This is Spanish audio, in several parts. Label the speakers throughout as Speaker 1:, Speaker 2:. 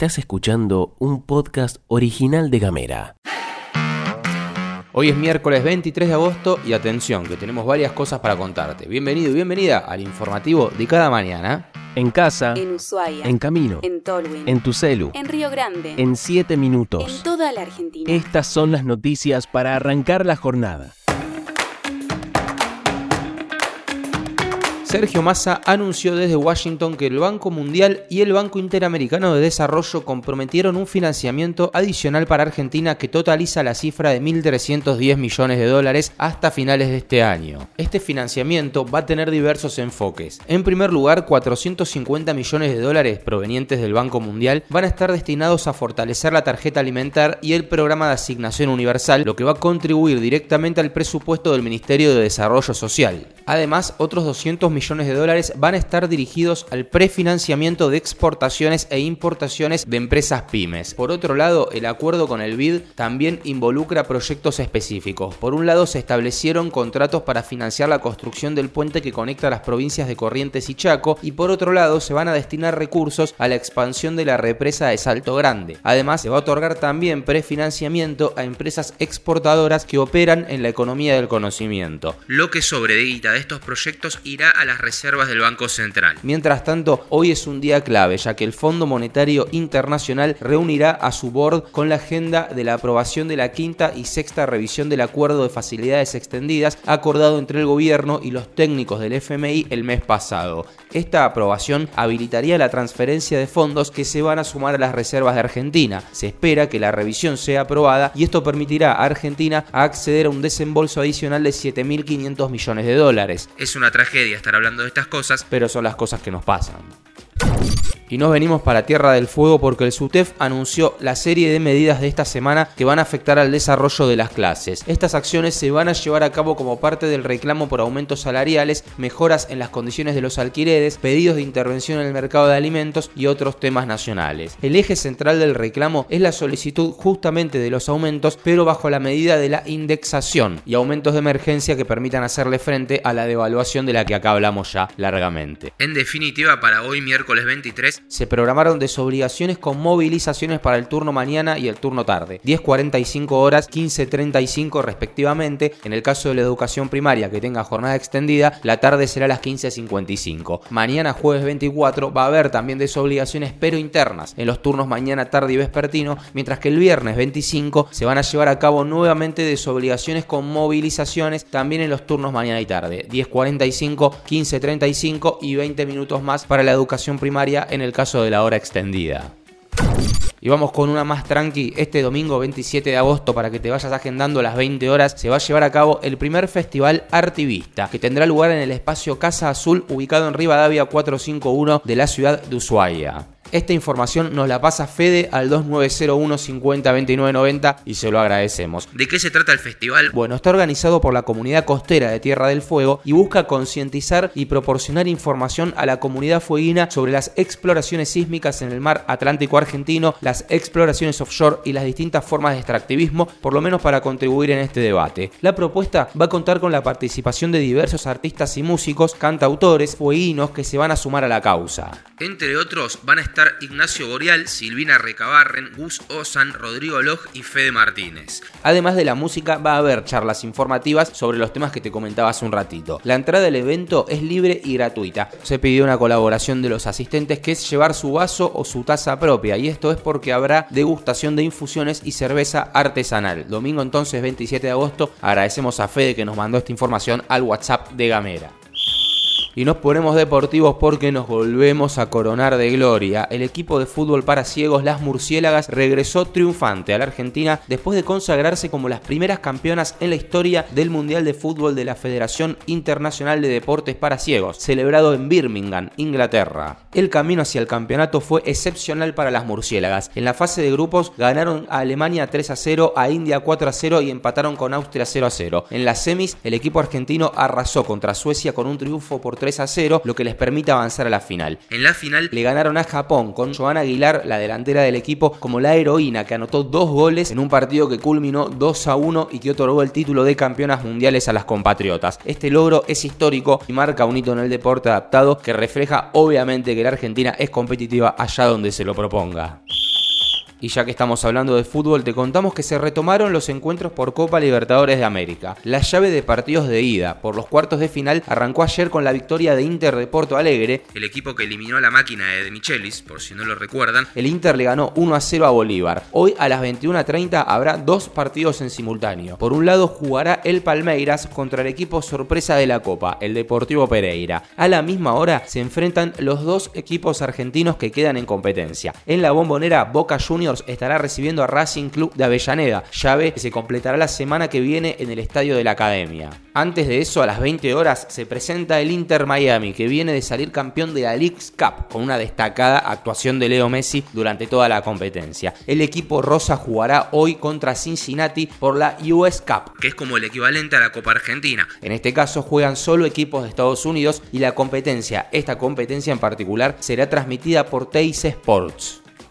Speaker 1: Estás escuchando un podcast original de Gamera.
Speaker 2: Hoy es miércoles 23 de agosto y atención, que tenemos varias cosas para contarte. Bienvenido y bienvenida al informativo de cada mañana.
Speaker 1: En casa,
Speaker 3: En Ushuaia.
Speaker 1: en camino,
Speaker 3: En Tolwyn.
Speaker 1: en tu celu,
Speaker 3: En Río Grande.
Speaker 1: en 7
Speaker 3: En
Speaker 1: minutos.
Speaker 3: toda la Argentina.
Speaker 1: Estas son las noticias para arrancar la jornada.
Speaker 2: Sergio Massa anunció desde Washington que el Banco Mundial y el Banco Interamericano de Desarrollo comprometieron un financiamiento adicional para Argentina que totaliza la cifra de 1.310 millones de dólares hasta finales de este año. Este financiamiento va a tener diversos enfoques. En primer lugar, 450 millones de dólares provenientes del Banco Mundial van a estar destinados a fortalecer la tarjeta alimentar y el programa de asignación universal, lo que va a contribuir directamente al presupuesto del Ministerio de Desarrollo Social. Además, otros 200 millones de dólares van a estar dirigidos al prefinanciamiento de exportaciones e importaciones de empresas pymes. Por otro lado, el acuerdo con el BID también involucra proyectos específicos. Por un lado, se establecieron contratos para financiar la construcción del puente que conecta las provincias de Corrientes y Chaco y por otro lado, se van a destinar recursos a la expansión de la represa de Salto Grande. Además, se va a otorgar también prefinanciamiento a empresas exportadoras que operan en la economía del conocimiento. Lo que sobre de estos proyectos irá a las reservas del Banco Central. Mientras tanto, hoy es un día clave, ya que el Fondo Monetario Internacional reunirá a su board con la agenda de la aprobación de la quinta y sexta revisión del Acuerdo de Facilidades Extendidas acordado entre el gobierno y los técnicos del FMI el mes pasado. Esta aprobación habilitaría la transferencia de fondos que se van a sumar a las reservas de Argentina. Se espera que la revisión sea aprobada y esto permitirá a Argentina acceder a un desembolso adicional de 7.500 millones de dólares. Es una tragedia estar hablando de estas cosas, pero son las cosas que nos pasan. Y nos venimos para Tierra del Fuego porque el SUTEF anunció la serie de medidas de esta semana que van a afectar al desarrollo de las clases. Estas acciones se van a llevar a cabo como parte del reclamo por aumentos salariales, mejoras en las condiciones de los alquileres, pedidos de intervención en el mercado de alimentos y otros temas nacionales. El eje central del reclamo es la solicitud justamente de los aumentos, pero bajo la medida de la indexación y aumentos de emergencia que permitan hacerle frente a la devaluación de la que acá hablamos ya largamente. En definitiva, para hoy miércoles 23 se programaron desobligaciones con movilizaciones para el turno mañana y el turno tarde. 10.45 horas, 15.35 respectivamente. En el caso de la educación primaria que tenga jornada extendida, la tarde será a las 15.55. Mañana jueves 24 va a haber también desobligaciones pero internas en los turnos mañana, tarde y vespertino, mientras que el viernes 25 se van a llevar a cabo nuevamente desobligaciones con movilizaciones también en los turnos mañana y tarde. 10.45, 15.35 y 20 minutos más para la educación primaria en el caso de la hora extendida. Y vamos con una más tranqui. Este domingo 27 de agosto, para que te vayas agendando las 20 horas, se va a llevar a cabo el primer festival Artivista, que tendrá lugar en el espacio Casa Azul, ubicado en Rivadavia 451 de la ciudad de Ushuaia. Esta información nos la pasa Fede al 2901 50 29 90 y se lo agradecemos. ¿De qué se trata el festival? Bueno, está organizado por la comunidad costera de Tierra del Fuego y busca concientizar y proporcionar información a la comunidad fueguina sobre las exploraciones sísmicas en el mar Atlántico argentino, las exploraciones offshore y las distintas formas de extractivismo, por lo menos para contribuir en este debate. La propuesta va a contar con la participación de diversos artistas y músicos, cantautores, fueguinos que se van a sumar a la causa. Entre otros van a estar Ignacio Boreal, Silvina Recabarren, Gus Osan, Rodrigo Loj y Fede Martínez. Además de la música, va a haber charlas informativas sobre los temas que te comentaba hace un ratito. La entrada del evento es libre y gratuita. Se pidió una colaboración de los asistentes que es llevar su vaso o su taza propia y esto es porque habrá degustación de infusiones y cerveza artesanal. Domingo entonces 27 de agosto agradecemos a Fede que nos mandó esta información al WhatsApp de Gamera. Y nos ponemos deportivos porque nos volvemos a coronar de gloria. El equipo de fútbol para ciegos, las Murciélagas, regresó triunfante a la Argentina después de consagrarse como las primeras campeonas en la historia del Mundial de Fútbol de la Federación Internacional de Deportes para Ciegos, celebrado en Birmingham, Inglaterra. El camino hacia el campeonato fue excepcional para las Murciélagas. En la fase de grupos ganaron a Alemania 3 a 0, a India 4 a 0 y empataron con Austria 0 a 0. En las semis, el equipo argentino arrasó contra Suecia con un triunfo por 3 a 0, lo que les permite avanzar a la final. En la final le ganaron a Japón con Joana Aguilar, la delantera del equipo, como la heroína que anotó dos goles en un partido que culminó 2 a 1 y que otorgó el título de campeonas mundiales a las compatriotas. Este logro es histórico y marca un hito en el deporte adaptado que refleja obviamente que la Argentina es competitiva allá donde se lo proponga. Y ya que estamos hablando de fútbol, te contamos que se retomaron los encuentros por Copa Libertadores de América. La llave de partidos de ida por los cuartos de final arrancó ayer con la victoria de Inter de Porto Alegre, el equipo que eliminó a la máquina de, de Michelis, por si no lo recuerdan. El Inter le ganó 1 a 0 a Bolívar. Hoy a las 21.30 habrá dos partidos en simultáneo. Por un lado jugará el Palmeiras contra el equipo sorpresa de la Copa, el Deportivo Pereira. A la misma hora se enfrentan los dos equipos argentinos que quedan en competencia. En la bombonera Boca Juniors estará recibiendo a Racing Club de Avellaneda, llave que se completará la semana que viene en el estadio de la Academia. Antes de eso, a las 20 horas, se presenta el Inter Miami, que viene de salir campeón de la League's Cup, con una destacada actuación de Leo Messi durante toda la competencia. El equipo rosa jugará hoy contra Cincinnati por la US Cup, que es como el equivalente a la Copa Argentina. En este caso juegan solo equipos de Estados Unidos y la competencia, esta competencia en particular, será transmitida por Teis Sports.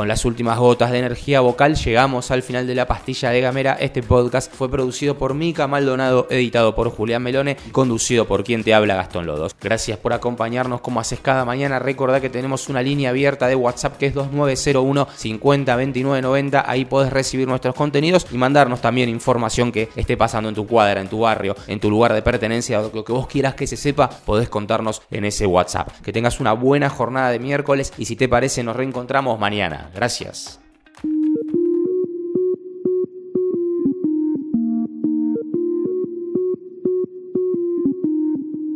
Speaker 2: Con las últimas gotas de energía vocal llegamos al final de la pastilla de Gamera. Este podcast fue producido por Mica Maldonado, editado por Julián Melone y conducido por quien te habla Gastón Lodos. Gracias por acompañarnos como haces cada mañana. Recordá que tenemos una línea abierta de WhatsApp que es 2901 50 29 90. Ahí podés recibir nuestros contenidos y mandarnos también información que esté pasando en tu cuadra, en tu barrio, en tu lugar de pertenencia, lo que vos quieras que se sepa, podés contarnos en ese WhatsApp. Que tengas una buena jornada de miércoles y si te parece nos reencontramos mañana. Gracias.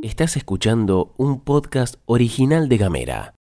Speaker 1: Estás escuchando un podcast original de Gamera.